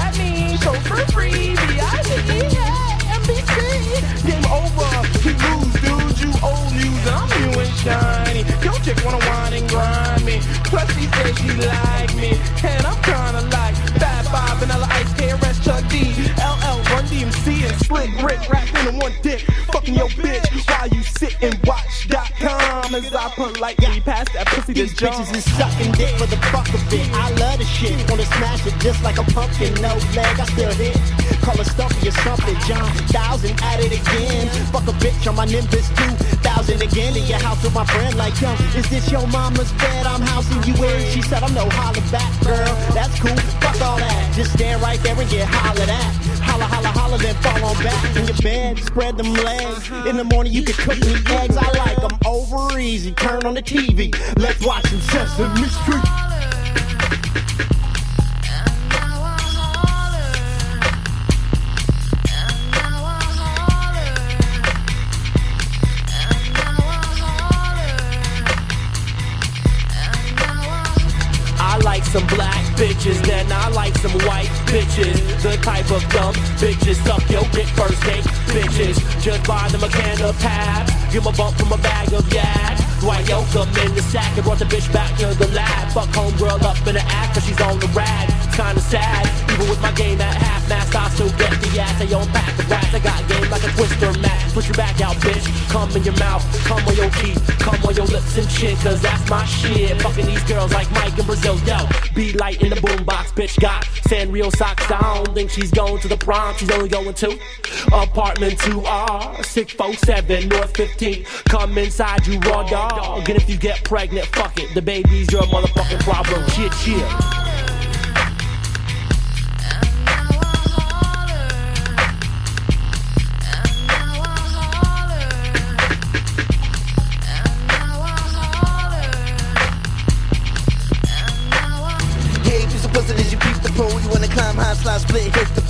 That means. Show for free. B.I.G. Hey, NBC. Game over. You lose, dude. You old news. I'm new and shiny. Yo, chick wanna whine and grind me. Plus, she said she like me. And I'm kinda like Bad Bob, Vanilla Ice, KRS, Chuck D, LL, Run DMC, and Slick Rick. Rapping in one dick. Fucking your bitch as I politely pass that pussy to These John. bitches is sucking dick for the fuck of it. I love the shit. Wanna smash it just like a pumpkin. No leg, I still hit. Call it stuffy or something. John thousand at it again. Fuck a bitch on my Nimbus 2000 again. In your house with my friend like, yo, is this your mama's bed I'm housing you in? She said, I'm no holler back, girl. That's cool. Fuck all that. Just stand right there and get hollered at. Holla, holla, holla, then fall on back in your bed. Spread them legs. In the morning, you can cook me eggs. I like them over easy. Turn on the TV. Let's watch some Sesame Street. I like some black bitches, then I like some white bitches. The type of dumb bitches suck your dick first date bitches. Just buy them a can of tabs, give a bump from a bag of yak. Dwight Yoakam in the sack and brought the bitch back to the lab. Fuck homegirl up in the act cause she's on the rag. Kinda sad, even with my game at half mast, I still get the ass. Own pack of rats, I got game like a twister mat. Put your back out, bitch. Come in your mouth, come on your teeth, come on your lips and chin, cause that's my shit. Fucking these girls like Mike and Brazil, yo. Be light in the boombox, bitch. Got Sanrio socks. I don't think she's going to the prom, she's only going to apartment 2R, ah, 647 North 15. Come inside, you raw dog. And if you get pregnant, fuck it. The baby's your motherfucking problem. Shit, shit.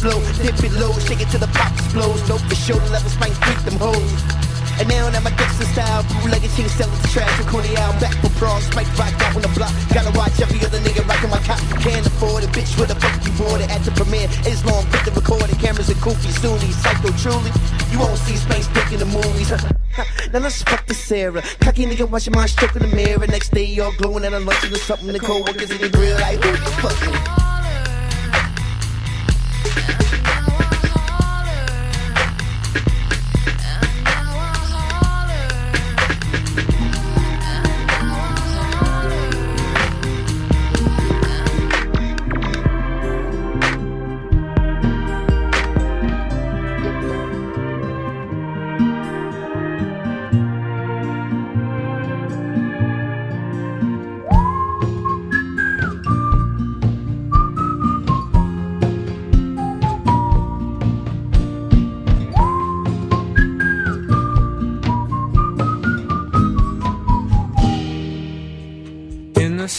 Flow. Dip it low, shake it till the pop explodes. Show, the level spank, freak them hoes. And now that my Dixon style, bootlegged chain sell it to trash and corny out. Back for bras, spike rock out on the block. Gotta watch every other nigga rocking my cop. Can't afford it, bitch. Where the fuck you bought it? At the premiere, it's long, quick to record. Cameras are goofy, Sunni, psycho, truly. You won't see space dick in the movies. now let's fuck the Sarah. Cocky nigga watching my stroke in the mirror. Next day, y'all glowing and I'm lunching or something. The co-workers in the grill like, who the? Yeah.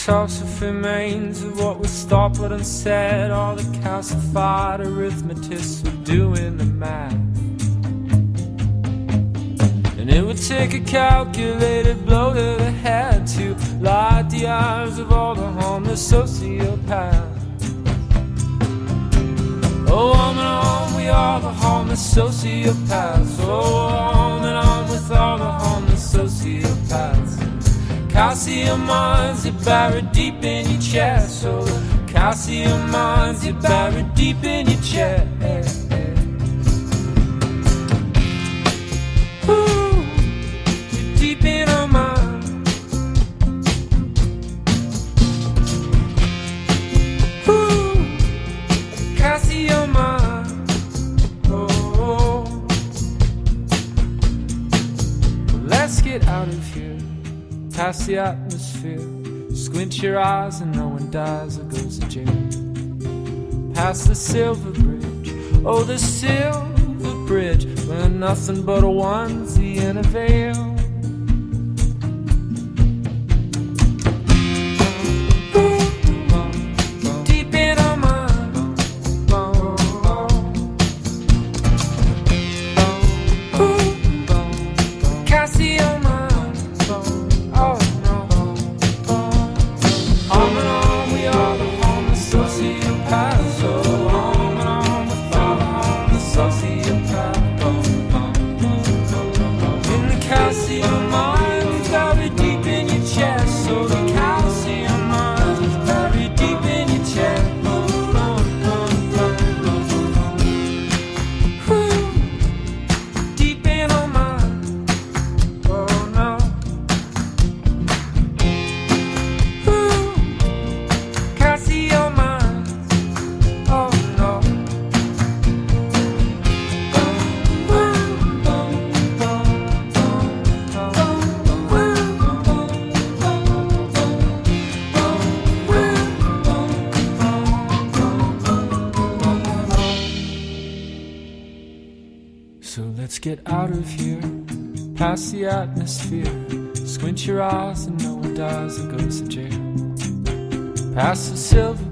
toxic remains of what was thought but unsaid. All the calcified arithmetists were doing the math. And it would take a calculated blow to the head to light the eyes of all the homeless sociopaths. Oh, on and on, we are the homeless sociopaths. Oh, on and on with all the homeless sociopaths. Oh, Calcium mines are buried deep in your chest. Oh, calcium mines are buried deep in your chest. The atmosphere. Squint your eyes and no one dies or goes to jail. Past the silver bridge, oh, the silver bridge, where nothing but a onesie and a veil. Atmosphere. Squint your eyes and no one dies or goes to jail. Pass the silver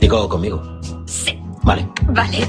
Digo conmigo. Sí. Vale. Vale.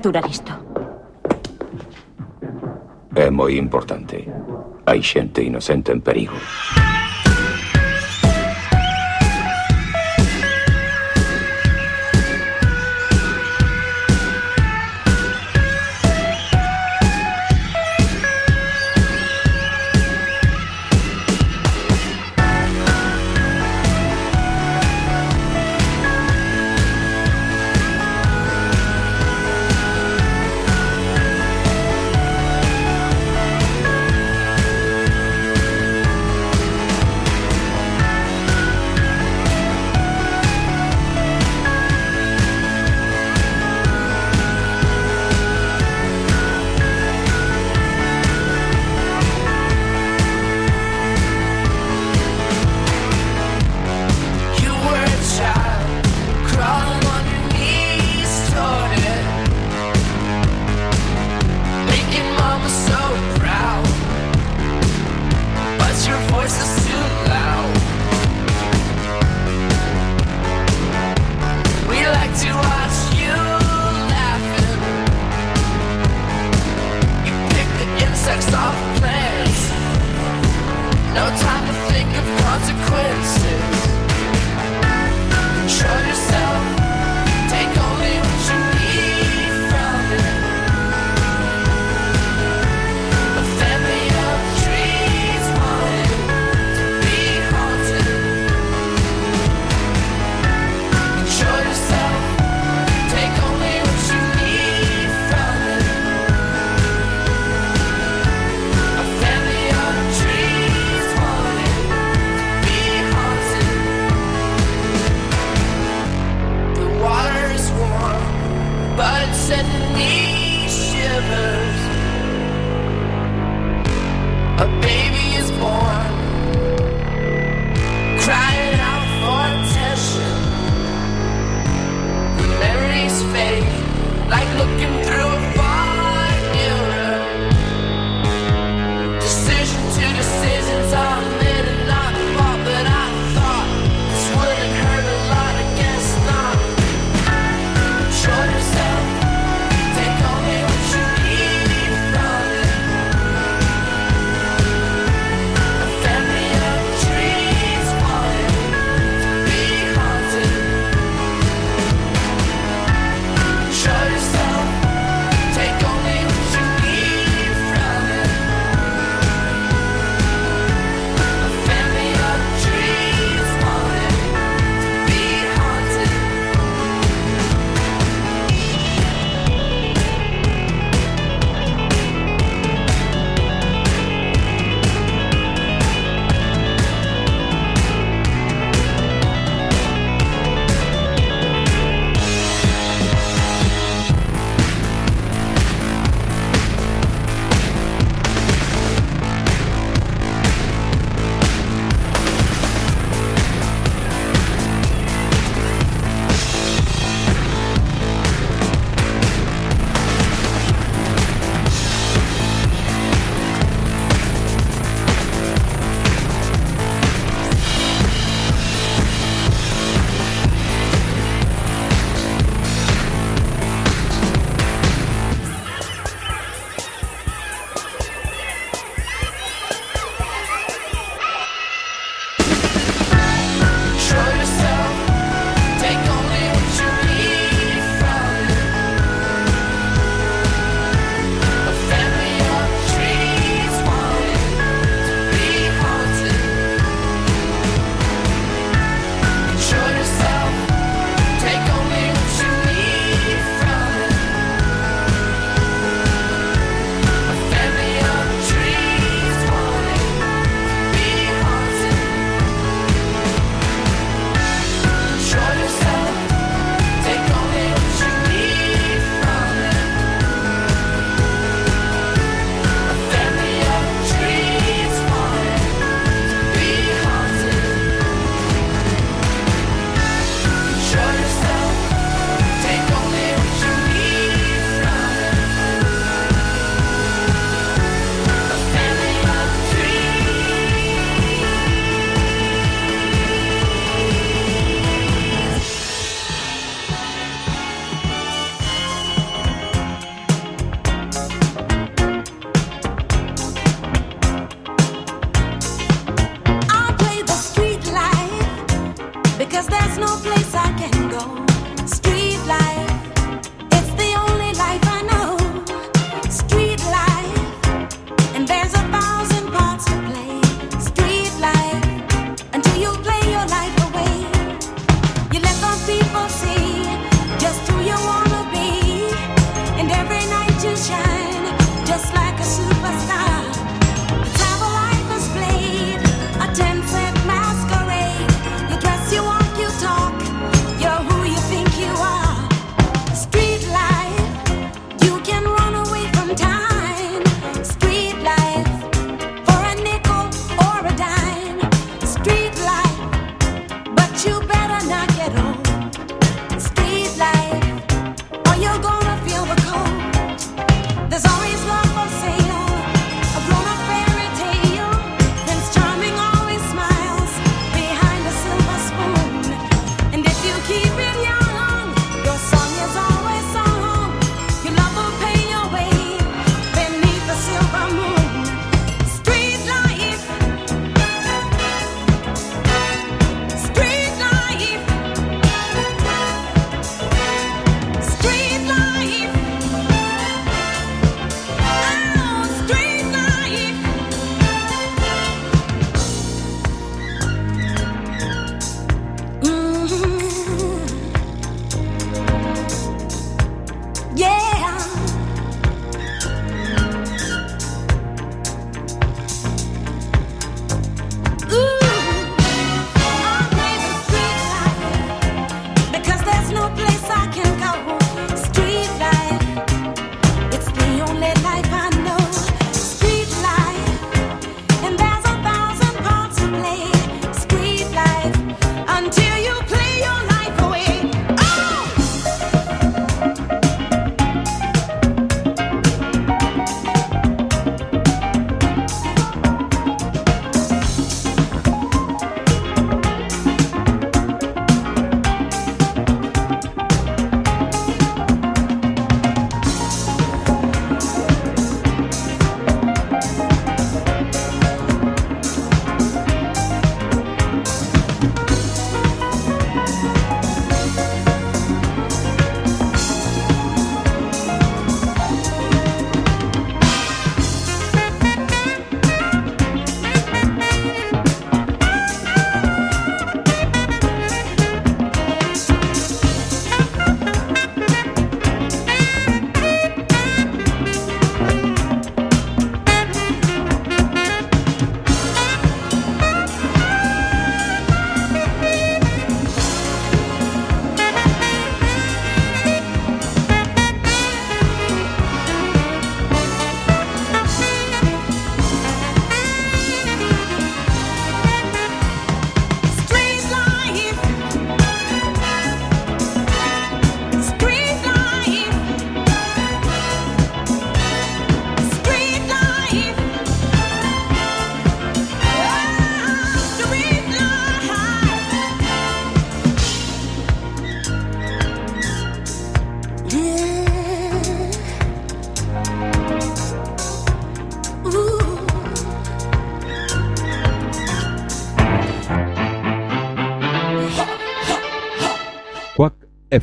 naturalisto. Es muy importante. Hay gente inocente en peligro.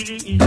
Iya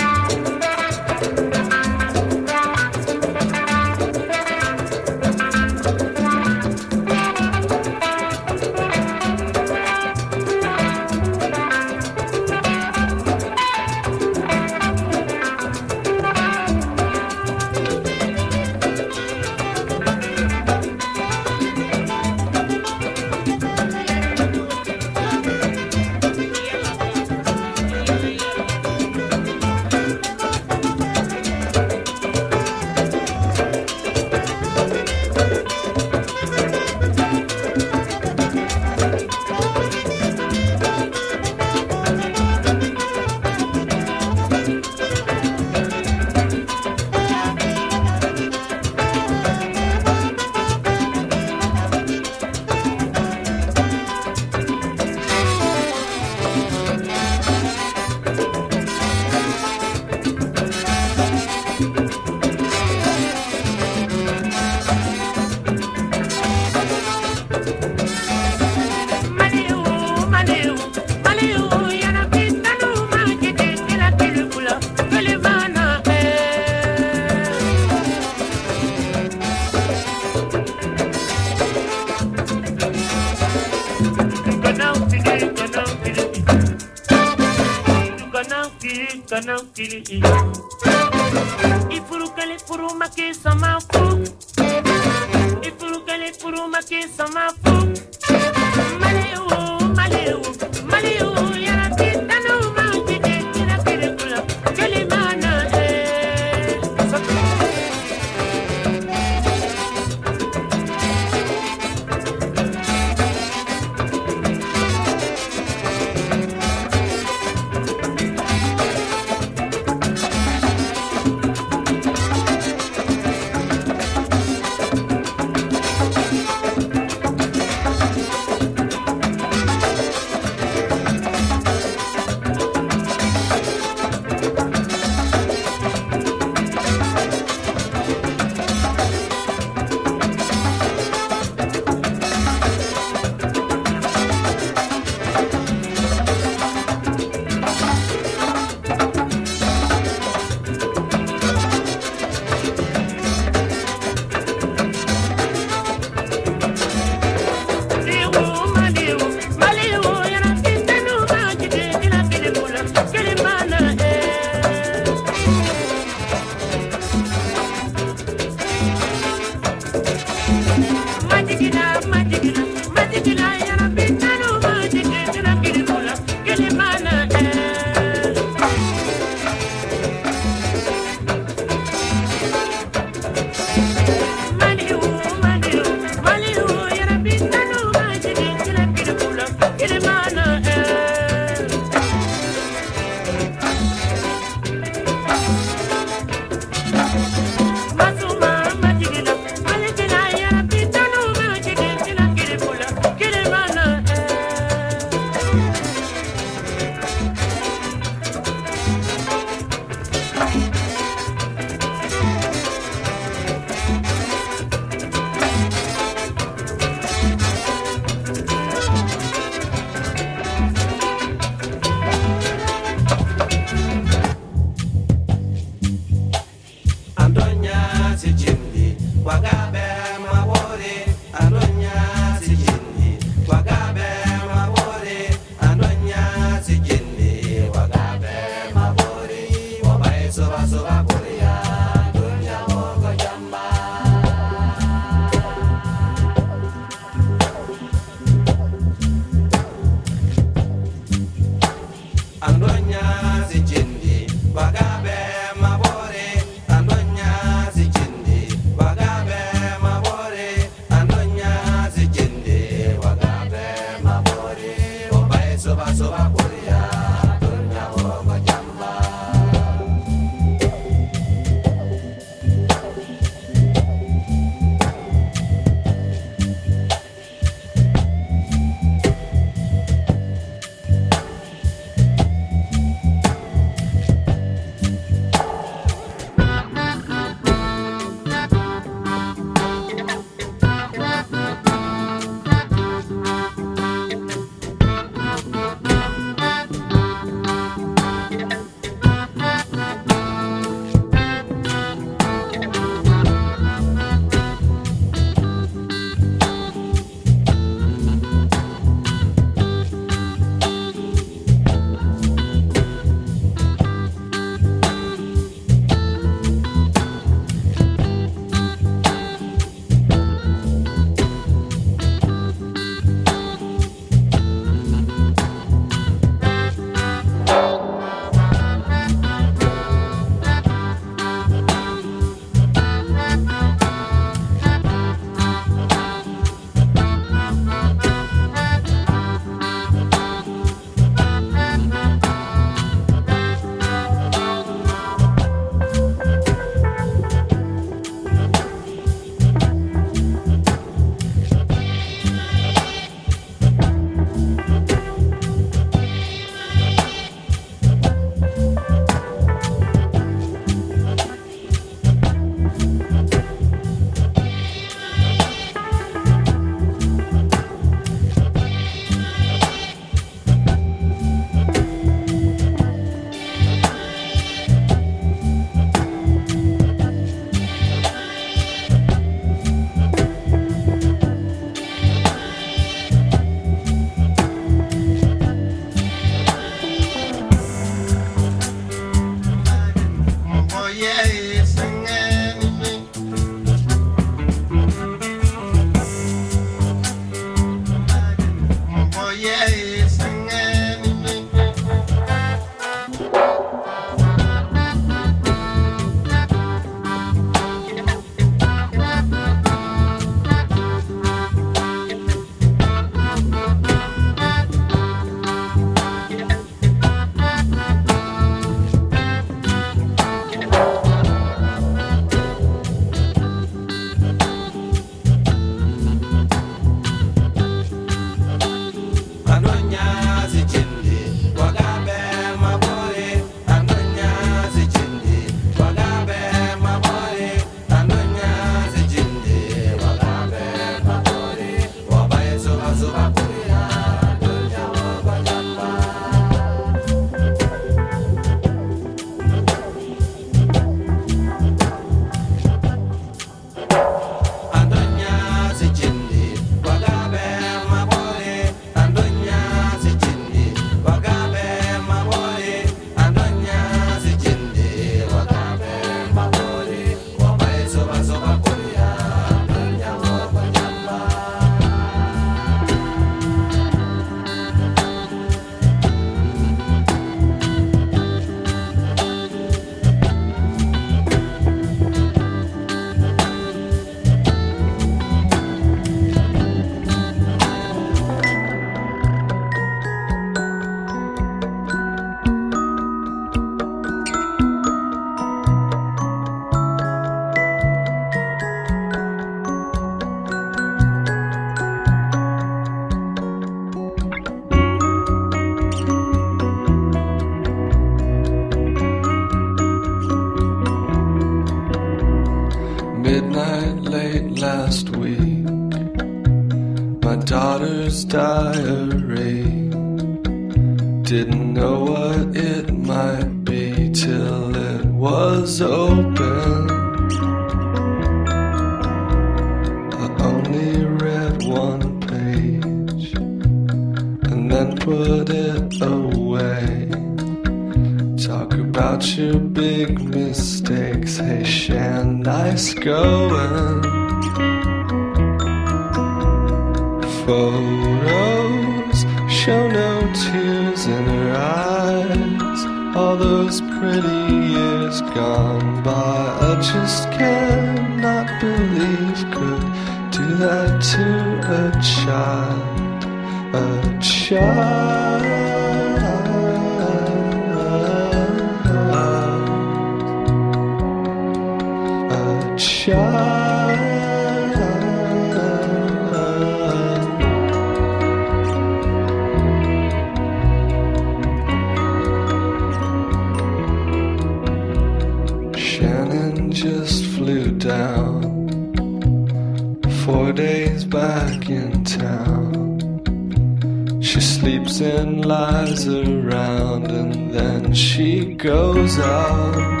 and lies around, and then she goes out.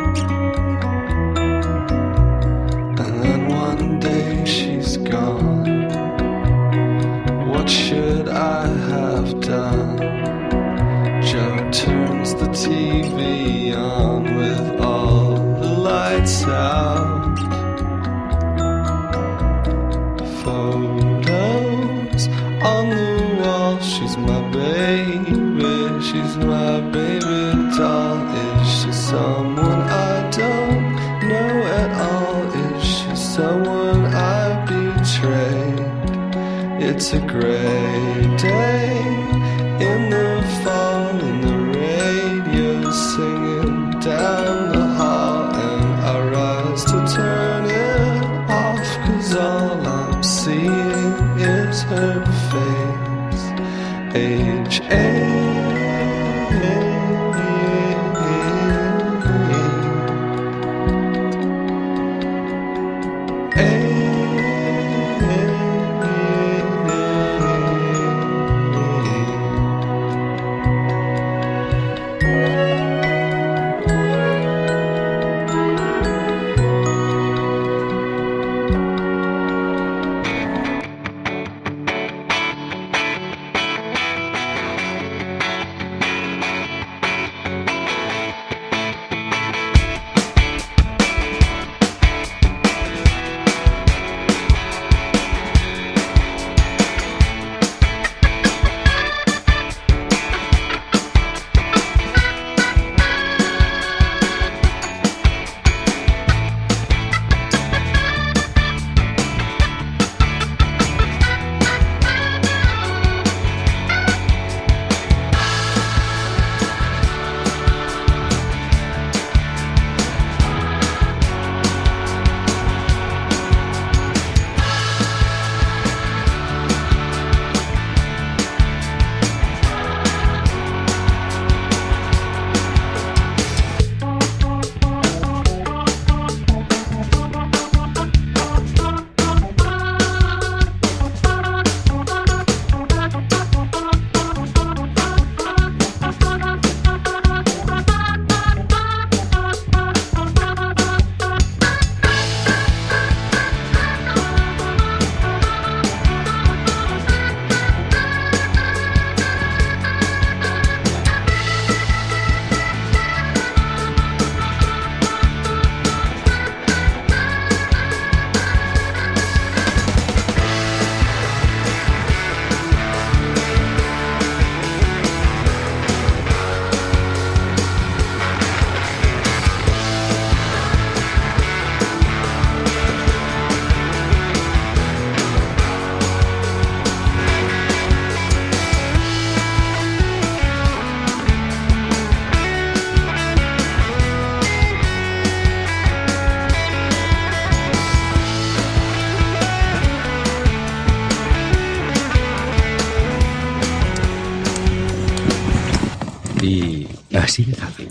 Así.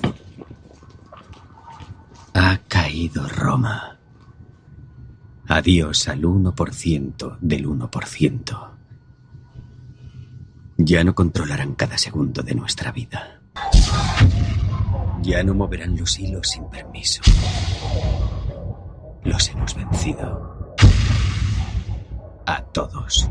Ha caído Roma. Adiós al 1% del 1%. Ya no controlarán cada segundo de nuestra vida. Ya no moverán los hilos sin permiso. Los hemos vencido. A todos.